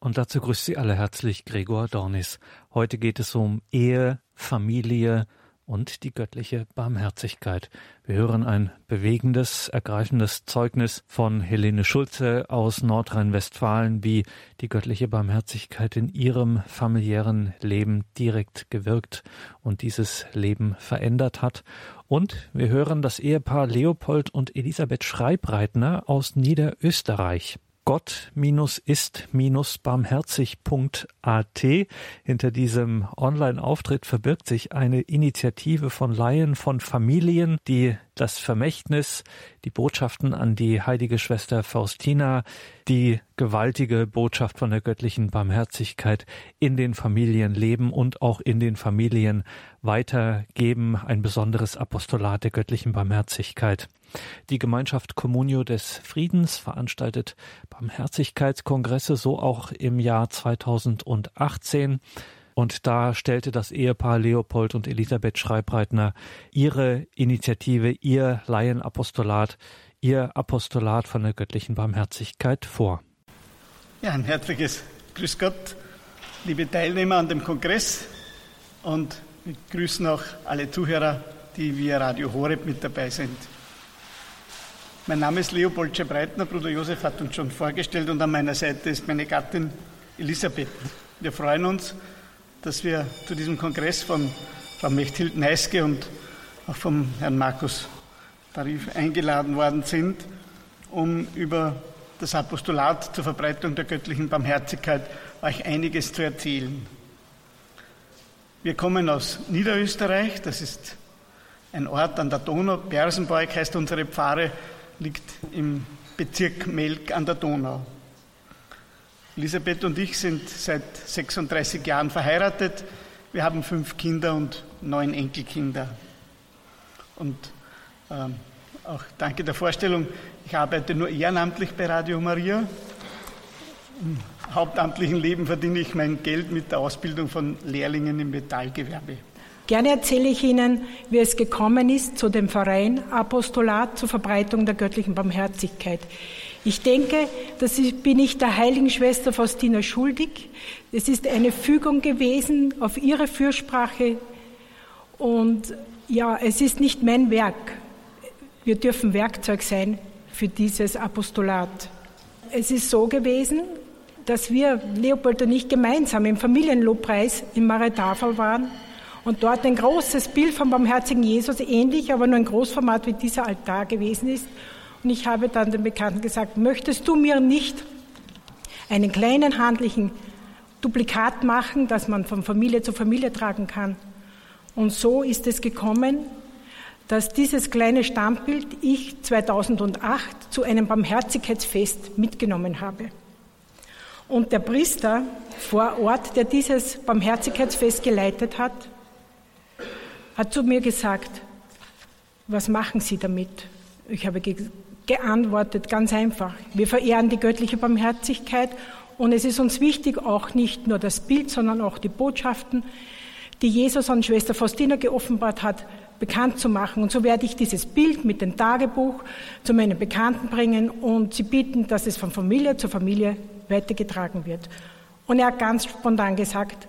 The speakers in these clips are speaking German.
Und dazu grüßt Sie alle herzlich Gregor Dornis. Heute geht es um Ehe, Familie und die göttliche Barmherzigkeit. Wir hören ein bewegendes, ergreifendes Zeugnis von Helene Schulze aus Nordrhein-Westfalen, wie die göttliche Barmherzigkeit in ihrem familiären Leben direkt gewirkt und dieses Leben verändert hat. Und wir hören das Ehepaar Leopold und Elisabeth Schreibreitner aus Niederösterreich. Gott-ist-barmherzig.at. Hinter diesem Online-Auftritt verbirgt sich eine Initiative von Laien, von Familien, die das Vermächtnis, die Botschaften an die heilige Schwester Faustina, die gewaltige Botschaft von der göttlichen Barmherzigkeit in den Familien leben und auch in den Familien weitergeben, ein besonderes Apostolat der göttlichen Barmherzigkeit. Die Gemeinschaft Communio des Friedens veranstaltet Barmherzigkeitskongresse, so auch im Jahr 2018. Und da stellte das Ehepaar Leopold und Elisabeth Schreibreitner ihre Initiative, ihr Laienapostolat, ihr Apostolat von der göttlichen Barmherzigkeit vor. Ja, ein herzliches Grüß Gott, liebe Teilnehmer an dem Kongress und wir grüßen auch alle Zuhörer, die via Radio Horeb mit dabei sind. Mein Name ist Leopold Schreibreitner, Bruder Josef hat uns schon vorgestellt und an meiner Seite ist meine Gattin Elisabeth. Wir freuen uns, dass wir zu diesem Kongress von Frau Mechthild Neiske und auch vom Herrn Markus Tarif eingeladen worden sind, um über das Apostolat zur Verbreitung der göttlichen Barmherzigkeit euch einiges zu erzählen. Wir kommen aus Niederösterreich, das ist ein Ort an der Donau. Bersenbeug heißt unsere Pfarre, liegt im Bezirk Melk an der Donau. Elisabeth und ich sind seit 36 Jahren verheiratet. Wir haben fünf Kinder und neun Enkelkinder. Und ähm, auch danke der Vorstellung, ich arbeite nur ehrenamtlich bei Radio Maria. Im hauptamtlichen Leben verdiene ich mein Geld mit der Ausbildung von Lehrlingen im Metallgewerbe. Gerne erzähle ich Ihnen, wie es gekommen ist zu dem Verein Apostolat zur Verbreitung der göttlichen Barmherzigkeit. Ich denke, das bin ich der heiligen Schwester Faustina schuldig. Es ist eine Fügung gewesen auf ihre Fürsprache. Und ja, es ist nicht mein Werk. Wir dürfen Werkzeug sein für dieses Apostolat. Es ist so gewesen, dass wir, Leopold und ich, gemeinsam im Familienlobpreis in Maretafel waren und dort ein großes Bild vom barmherzigen Jesus, ähnlich, aber nur ein Großformat wie dieser Altar gewesen ist. Und ich habe dann den Bekannten gesagt, möchtest du mir nicht einen kleinen handlichen Duplikat machen, das man von Familie zu Familie tragen kann? Und so ist es gekommen, dass dieses kleine Stammbild ich 2008 zu einem Barmherzigkeitsfest mitgenommen habe. Und der Priester vor Ort, der dieses Barmherzigkeitsfest geleitet hat, hat zu mir gesagt, was machen Sie damit? Ich habe geantwortet, ganz einfach. Wir verehren die göttliche Barmherzigkeit und es ist uns wichtig, auch nicht nur das Bild, sondern auch die Botschaften, die Jesus an Schwester Faustina geoffenbart hat, bekannt zu machen. Und so werde ich dieses Bild mit dem Tagebuch zu meinen Bekannten bringen und sie bitten, dass es von Familie zu Familie weitergetragen wird. Und er hat ganz spontan gesagt,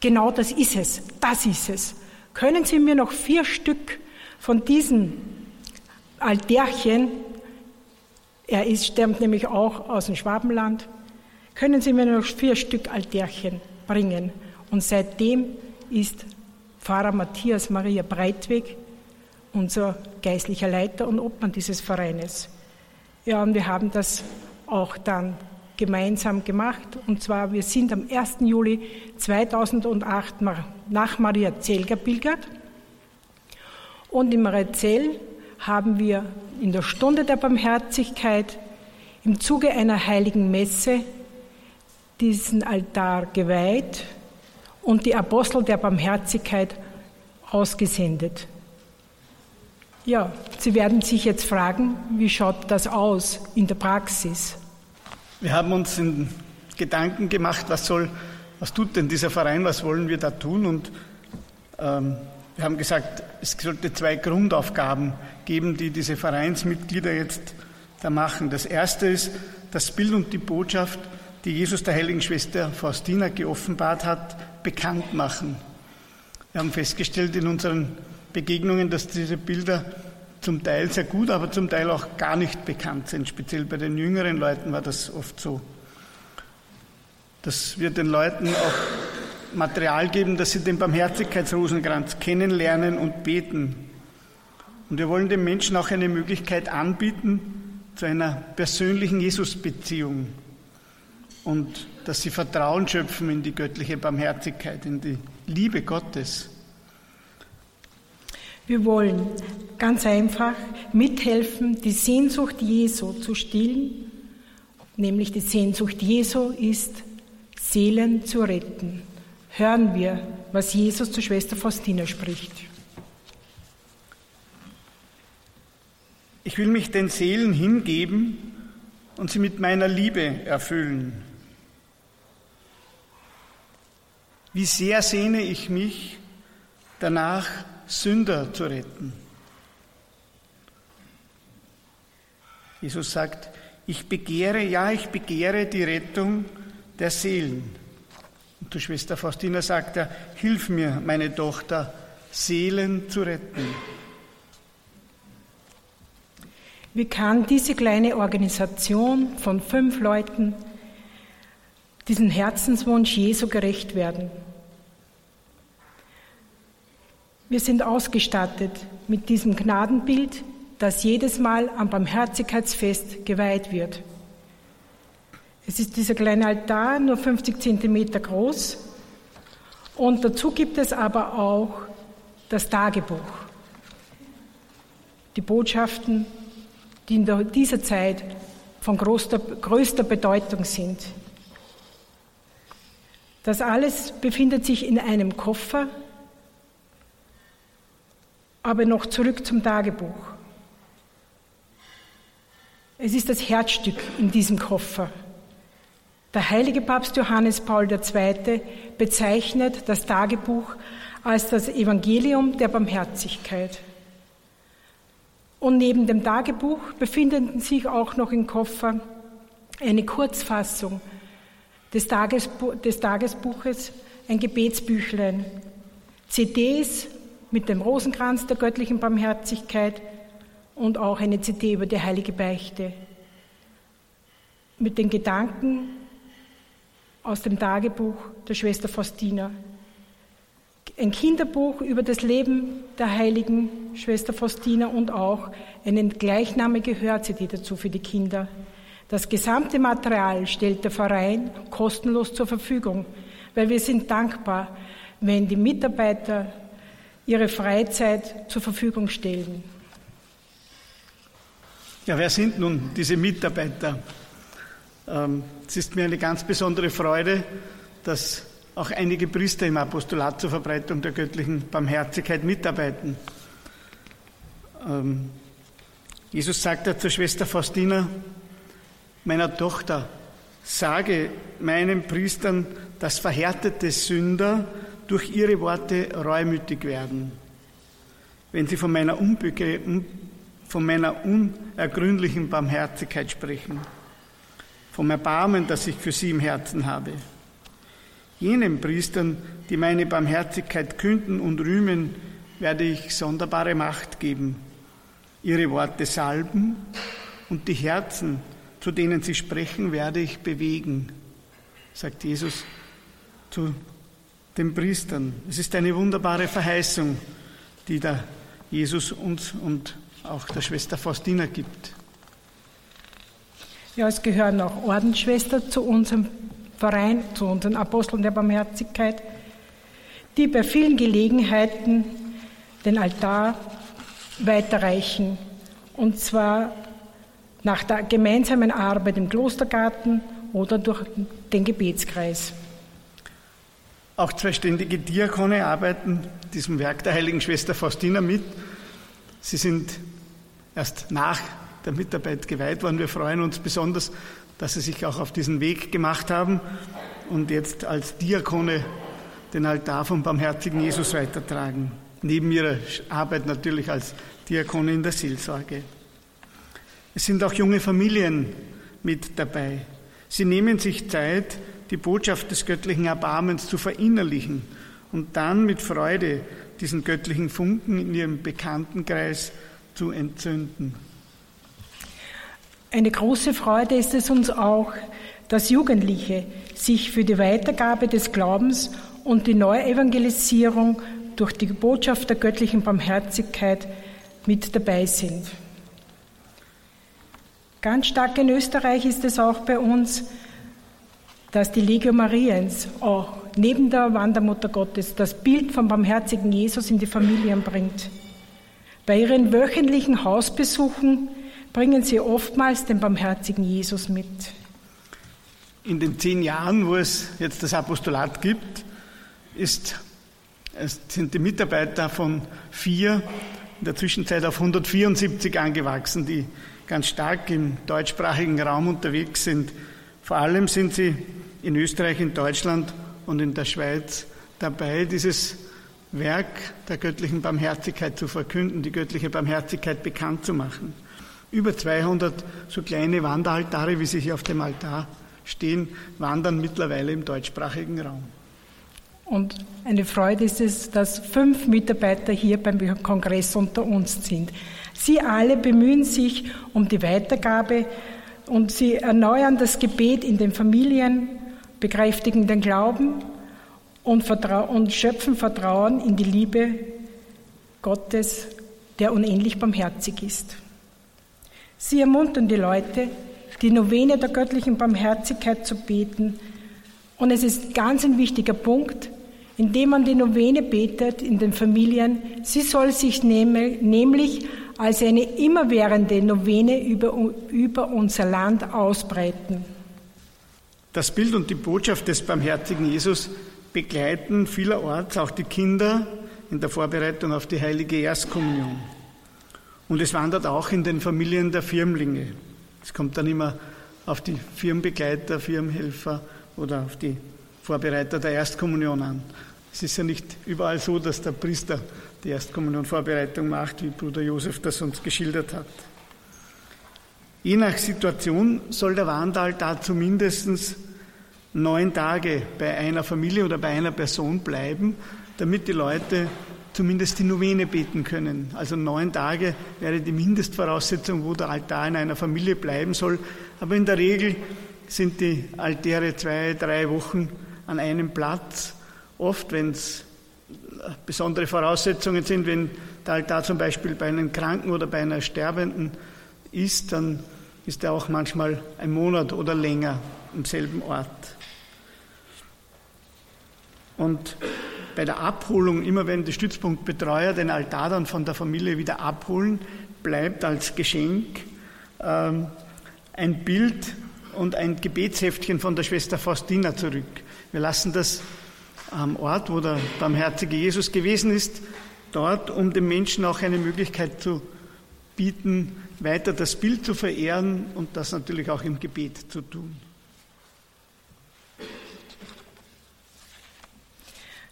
genau das ist es, das ist es. Können Sie mir noch vier Stück von diesen Altärchen er ist, stammt nämlich auch aus dem Schwabenland. Können Sie mir noch vier Stück Altärchen bringen? Und seitdem ist Pfarrer Matthias Maria Breitweg unser geistlicher Leiter und Obmann dieses Vereines. Ja, und wir haben das auch dann gemeinsam gemacht. Und zwar, wir sind am 1. Juli 2008 nach Mariazell gepilgert. Und in Mariazell haben wir in der Stunde der Barmherzigkeit im Zuge einer heiligen Messe diesen Altar geweiht und die Apostel der Barmherzigkeit ausgesendet. Ja, Sie werden sich jetzt fragen, wie schaut das aus in der Praxis? Wir haben uns in Gedanken gemacht, was soll, was tut denn dieser Verein, was wollen wir da tun? Und ähm, wir haben gesagt, es sollte zwei Grundaufgaben geben, die diese Vereinsmitglieder jetzt da machen. Das erste ist, das Bild und die Botschaft die Jesus der heiligen Schwester Faustina geoffenbart hat, bekannt machen. Wir haben festgestellt in unseren Begegnungen, dass diese Bilder zum Teil sehr gut, aber zum Teil auch gar nicht bekannt sind. Speziell bei den jüngeren Leuten war das oft so. Dass wir den Leuten auch Material geben, dass sie den Barmherzigkeitsrosenkranz kennenlernen und beten. Und wir wollen den Menschen auch eine Möglichkeit anbieten zu einer persönlichen Jesusbeziehung und dass sie Vertrauen schöpfen in die göttliche Barmherzigkeit, in die Liebe Gottes. Wir wollen ganz einfach mithelfen, die Sehnsucht Jesu zu stillen, nämlich die Sehnsucht Jesu ist, Seelen zu retten. Hören wir, was Jesus zur Schwester Faustina spricht. Ich will mich den Seelen hingeben und sie mit meiner Liebe erfüllen. Wie sehr sehne ich mich danach, Sünder zu retten. Jesus sagt, ich begehre, ja, ich begehre die Rettung der Seelen. Und die Schwester Faustina sagt er, hilf mir, meine Tochter, Seelen zu retten. Wie kann diese kleine Organisation von fünf Leuten diesen Herzenswunsch Jesu gerecht werden? Wir sind ausgestattet mit diesem Gnadenbild, das jedes Mal am Barmherzigkeitsfest geweiht wird. Es ist dieser kleine Altar, nur 50 Zentimeter groß. Und dazu gibt es aber auch das Tagebuch. Die Botschaften, die in dieser Zeit von größter, größter Bedeutung sind. Das alles befindet sich in einem Koffer, aber noch zurück zum Tagebuch. Es ist das Herzstück in diesem Koffer. Der heilige Papst Johannes Paul II. bezeichnet das Tagebuch als das Evangelium der Barmherzigkeit. Und neben dem Tagebuch befinden sich auch noch im Koffer eine Kurzfassung des, Tagesbu des Tagesbuches, ein Gebetsbüchlein, CDs mit dem Rosenkranz der göttlichen Barmherzigkeit und auch eine CD über die heilige Beichte. Mit den Gedanken aus dem Tagebuch der Schwester Faustina. Ein Kinderbuch über das Leben der heiligen Schwester Faustina und auch eine gleichnamige Hör-CD dazu für die Kinder. Das gesamte Material stellt der Verein kostenlos zur Verfügung, weil wir sind dankbar, wenn die Mitarbeiter ihre Freizeit zur Verfügung stellen. Ja, wer sind nun diese Mitarbeiter? Ähm, es ist mir eine ganz besondere Freude, dass auch einige Priester im Apostolat zur Verbreitung der göttlichen Barmherzigkeit mitarbeiten. Ähm, Jesus sagte zur Schwester Faustina, meiner Tochter, sage meinen Priestern, dass verhärtete Sünder durch ihre Worte reumütig werden. Wenn sie von meiner, von meiner unergründlichen Barmherzigkeit sprechen, vom Erbarmen, das ich für sie im Herzen habe. Jenen Priestern, die meine Barmherzigkeit künden und rühmen, werde ich sonderbare Macht geben, ihre Worte salben und die Herzen, zu denen sie sprechen, werde ich bewegen, sagt Jesus zu den Priestern. Es ist eine wunderbare Verheißung, die da Jesus uns und auch der Schwester Faustina gibt. Ja, es gehören auch Ordensschwestern zu unserem Verein, zu unseren Aposteln der Barmherzigkeit, die bei vielen Gelegenheiten den Altar weiterreichen. Und zwar nach der gemeinsamen Arbeit im Klostergarten oder durch den Gebetskreis. Auch zwei ständige Diakone arbeiten diesem Werk der heiligen Schwester Faustina mit. Sie sind erst nach der Mitarbeit geweiht worden. Wir freuen uns besonders, dass sie sich auch auf diesen Weg gemacht haben und jetzt als Diakone den Altar vom barmherzigen Jesus weitertragen. Neben ihrer Arbeit natürlich als Diakone in der Seelsorge. Es sind auch junge Familien mit dabei. Sie nehmen sich Zeit, die Botschaft des göttlichen Erbarmens zu verinnerlichen und dann mit Freude diesen göttlichen Funken in ihrem Bekanntenkreis zu entzünden. Eine große Freude ist es uns auch, dass Jugendliche sich für die Weitergabe des Glaubens und die Neuevangelisierung durch die Botschaft der göttlichen Barmherzigkeit mit dabei sind. Ganz stark in Österreich ist es auch bei uns, dass die Legio Mariens auch neben der Wandermutter Gottes das Bild vom barmherzigen Jesus in die Familien bringt. Bei ihren wöchentlichen Hausbesuchen bringen sie oftmals den barmherzigen Jesus mit. In den zehn Jahren, wo es jetzt das Apostolat gibt, ist, sind die Mitarbeiter von vier in der Zwischenzeit auf 174 angewachsen, die ganz stark im deutschsprachigen Raum unterwegs sind. Vor allem sind sie in Österreich, in Deutschland und in der Schweiz dabei, dieses Werk der göttlichen Barmherzigkeit zu verkünden, die göttliche Barmherzigkeit bekannt zu machen. Über 200 so kleine Wanderaltare, wie sie hier auf dem Altar stehen, wandern mittlerweile im deutschsprachigen Raum. Und eine Freude ist es, dass fünf Mitarbeiter hier beim Kongress unter uns sind. Sie alle bemühen sich um die Weitergabe und sie erneuern das Gebet in den Familien, bekräftigen den Glauben und, und schöpfen Vertrauen in die Liebe Gottes, der unendlich barmherzig ist. Sie ermuntern die Leute, die Novene der göttlichen Barmherzigkeit zu beten. Und es ist ganz ein wichtiger Punkt, indem man die Novene betet in den Familien. Sie soll sich nämlich als eine immerwährende Novene über, über unser Land ausbreiten. Das Bild und die Botschaft des barmherzigen Jesus begleiten vielerorts auch die Kinder in der Vorbereitung auf die heilige Erstkommunion. Und es wandert auch in den Familien der Firmlinge. Es kommt dann immer auf die Firmenbegleiter, Firmenhelfer oder auf die Vorbereiter der Erstkommunion an. Es ist ja nicht überall so, dass der Priester die Erstkommunionvorbereitung macht, wie Bruder Josef das uns geschildert hat. Je nach Situation soll der Wandaltar zumindest neun Tage bei einer Familie oder bei einer Person bleiben, damit die Leute zumindest die Novene beten können. Also neun Tage wäre die Mindestvoraussetzung, wo der Altar in einer Familie bleiben soll. Aber in der Regel sind die Altäre zwei, drei Wochen an einem Platz. Oft, wenn es besondere Voraussetzungen sind, wenn der Altar zum Beispiel bei einem Kranken oder bei einer Sterbenden ist, dann ist er auch manchmal ein Monat oder länger im selben Ort. Und bei der Abholung, immer wenn die Stützpunktbetreuer den Altar dann von der Familie wieder abholen, bleibt als Geschenk ähm, ein Bild und ein Gebetsheftchen von der Schwester Faustina zurück. Wir lassen das am Ort, wo der barmherzige Jesus gewesen ist, dort, um den Menschen auch eine Möglichkeit zu bieten, weiter das Bild zu verehren und das natürlich auch im Gebet zu tun.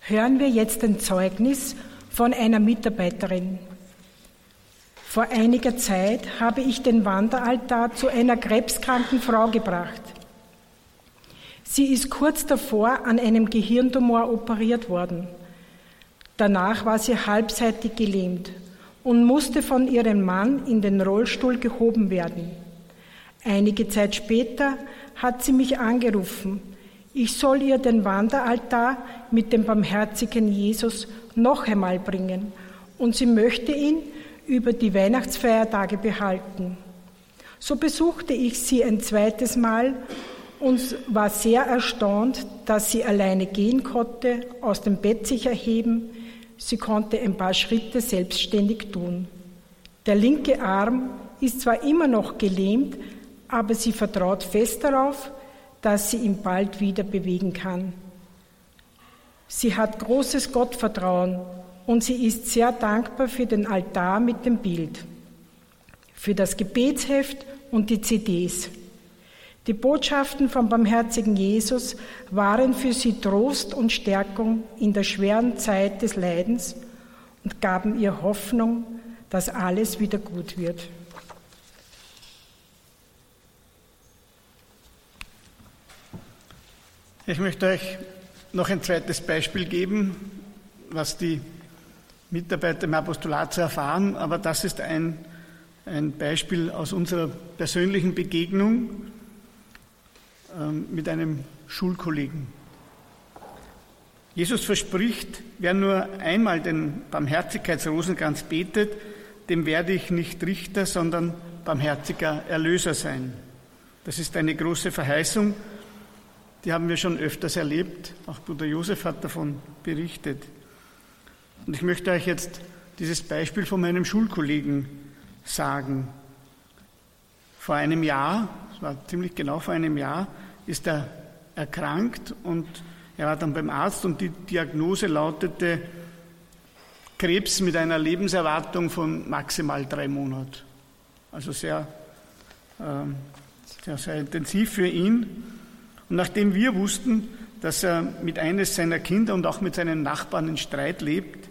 Hören wir jetzt ein Zeugnis von einer Mitarbeiterin. Vor einiger Zeit habe ich den Wanderaltar zu einer krebskranken Frau gebracht. Sie ist kurz davor an einem Gehirntumor operiert worden. Danach war sie halbseitig gelähmt und musste von ihrem Mann in den Rollstuhl gehoben werden. Einige Zeit später hat sie mich angerufen. Ich soll ihr den Wanderaltar mit dem barmherzigen Jesus noch einmal bringen und sie möchte ihn über die Weihnachtsfeiertage behalten. So besuchte ich sie ein zweites Mal und war sehr erstaunt, dass sie alleine gehen konnte, aus dem Bett sich erheben. Sie konnte ein paar Schritte selbstständig tun. Der linke Arm ist zwar immer noch gelähmt, aber sie vertraut fest darauf, dass sie ihn bald wieder bewegen kann. Sie hat großes Gottvertrauen und sie ist sehr dankbar für den Altar mit dem Bild, für das Gebetsheft und die CDs. Die Botschaften vom barmherzigen Jesus waren für sie Trost und Stärkung in der schweren Zeit des Leidens und gaben ihr Hoffnung, dass alles wieder gut wird. Ich möchte euch noch ein zweites Beispiel geben, was die Mitarbeiter im Apostolat zu erfahren, aber das ist ein, ein Beispiel aus unserer persönlichen Begegnung ähm, mit einem Schulkollegen. Jesus verspricht, wer nur einmal den Barmherzigkeitsrosenkranz betet, dem werde ich nicht Richter, sondern barmherziger Erlöser sein. Das ist eine große Verheißung, die haben wir schon öfters erlebt. Auch Bruder Josef hat davon berichtet. Und ich möchte euch jetzt dieses Beispiel von meinem Schulkollegen sagen. Vor einem Jahr, es war ziemlich genau vor einem Jahr, ist er erkrankt und er war dann beim Arzt und die Diagnose lautete Krebs mit einer Lebenserwartung von maximal drei Monaten. Also sehr, äh, sehr, sehr intensiv für ihn. Und nachdem wir wussten, dass er mit eines seiner Kinder und auch mit seinen Nachbarn in Streit lebt,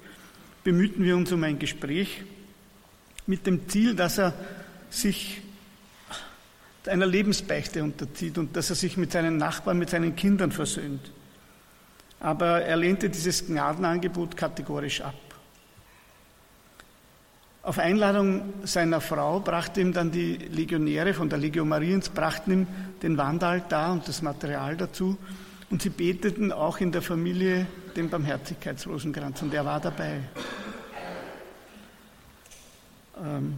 bemühten wir uns um ein Gespräch mit dem Ziel, dass er sich einer Lebensbeichte unterzieht und dass er sich mit seinen Nachbarn, mit seinen Kindern versöhnt. Aber er lehnte dieses Gnadenangebot kategorisch ab. Auf Einladung seiner Frau brachte ihm dann die Legionäre von der Legion Mariens, brachten ihm den Wandaltar und das Material dazu. Und sie beteten auch in der Familie den Barmherzigkeitsrosenkranz und er war dabei. Ähm,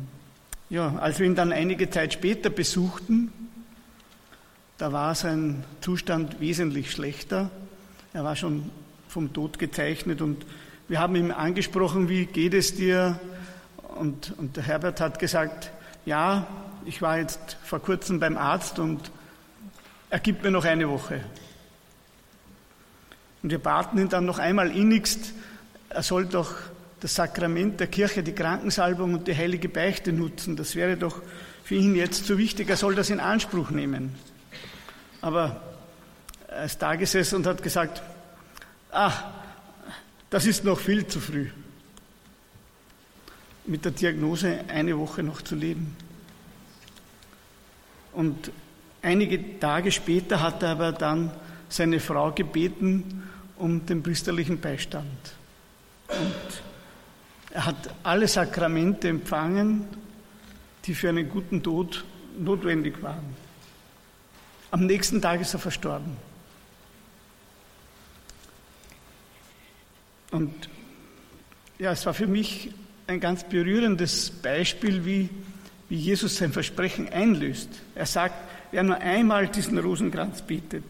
ja, als wir ihn dann einige Zeit später besuchten, da war sein Zustand wesentlich schlechter. Er war schon vom Tod gezeichnet und wir haben ihn angesprochen, wie geht es dir? Und, und Herbert hat gesagt, ja, ich war jetzt vor kurzem beim Arzt und er gibt mir noch eine Woche. Und wir baten ihn dann noch einmal innigst, er soll doch das Sakrament der Kirche, die Krankensalbung und die heilige Beichte nutzen. Das wäre doch für ihn jetzt so wichtig, er soll das in Anspruch nehmen. Aber er ist da gesessen und hat gesagt, ach, das ist noch viel zu früh mit der Diagnose eine Woche noch zu leben. Und einige Tage später hat er aber dann seine Frau gebeten um den priesterlichen Beistand. Und er hat alle Sakramente empfangen, die für einen guten Tod notwendig waren. Am nächsten Tag ist er verstorben. Und ja, es war für mich ein ganz berührendes Beispiel, wie, wie Jesus sein Versprechen einlöst. Er sagt, wer nur einmal diesen Rosenkranz bietet,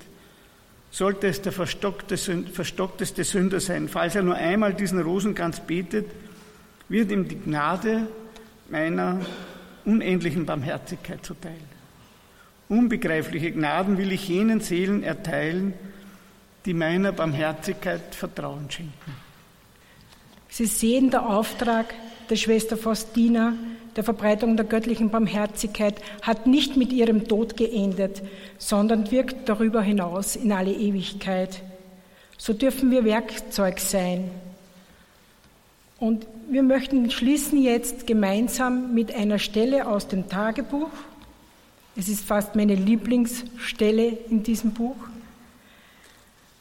sollte es der verstockteste Sünder sein. Falls er nur einmal diesen Rosenkranz betet, wird ihm die Gnade meiner unendlichen Barmherzigkeit zuteil. Unbegreifliche Gnaden will ich jenen Seelen erteilen, die meiner Barmherzigkeit Vertrauen schenken. Sie sehen der Auftrag der Schwester Faustina der Verbreitung der göttlichen Barmherzigkeit hat nicht mit ihrem Tod geendet, sondern wirkt darüber hinaus in alle Ewigkeit. So dürfen wir Werkzeug sein. Und wir möchten schließen jetzt gemeinsam mit einer Stelle aus dem Tagebuch. Es ist fast meine Lieblingsstelle in diesem Buch.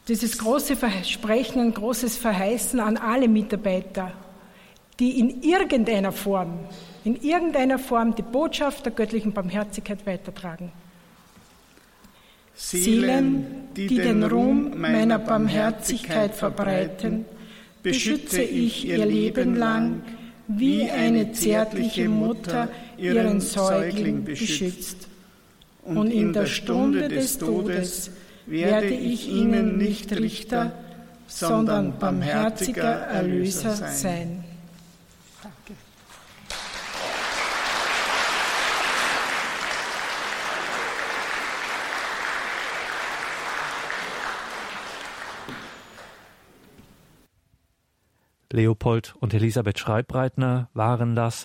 Dieses große Versprechen, ein großes Verheißen an alle Mitarbeiter, die in irgendeiner Form, in irgendeiner Form die Botschaft der göttlichen Barmherzigkeit weitertragen. Seelen, die, die den Ruhm meiner Barmherzigkeit verbreiten, beschütze ich ihr Leben lang, wie eine zärtliche Mutter ihren Säugling beschützt. Und in der Stunde des Todes werde ich ihnen nicht Richter, sondern barmherziger Erlöser sein. Leopold und Elisabeth Schreibbreitner waren das.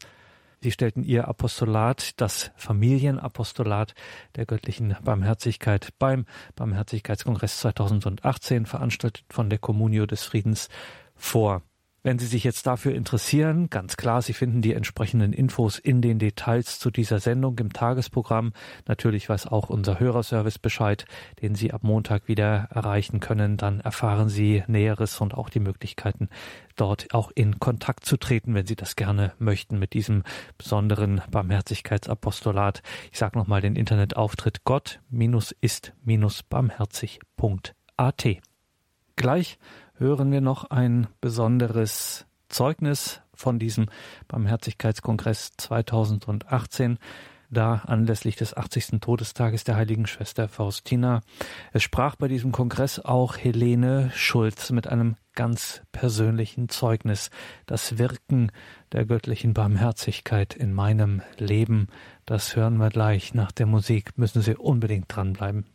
Sie stellten ihr Apostolat, das Familienapostolat der göttlichen Barmherzigkeit beim Barmherzigkeitskongress 2018, veranstaltet von der Communio des Friedens, vor. Wenn Sie sich jetzt dafür interessieren, ganz klar, Sie finden die entsprechenden Infos in den Details zu dieser Sendung im Tagesprogramm. Natürlich weiß auch unser Hörerservice Bescheid, den Sie ab Montag wieder erreichen können. Dann erfahren Sie Näheres und auch die Möglichkeiten, dort auch in Kontakt zu treten, wenn Sie das gerne möchten mit diesem besonderen Barmherzigkeitsapostolat. Ich sage nochmal den Internetauftritt gott-ist-barmherzig.at. Gleich hören wir noch ein besonderes Zeugnis von diesem Barmherzigkeitskongress 2018, da anlässlich des 80. Todestages der heiligen Schwester Faustina. Es sprach bei diesem Kongress auch Helene Schulz mit einem ganz persönlichen Zeugnis, das Wirken der göttlichen Barmherzigkeit in meinem Leben. Das hören wir gleich nach der Musik, müssen Sie unbedingt dranbleiben.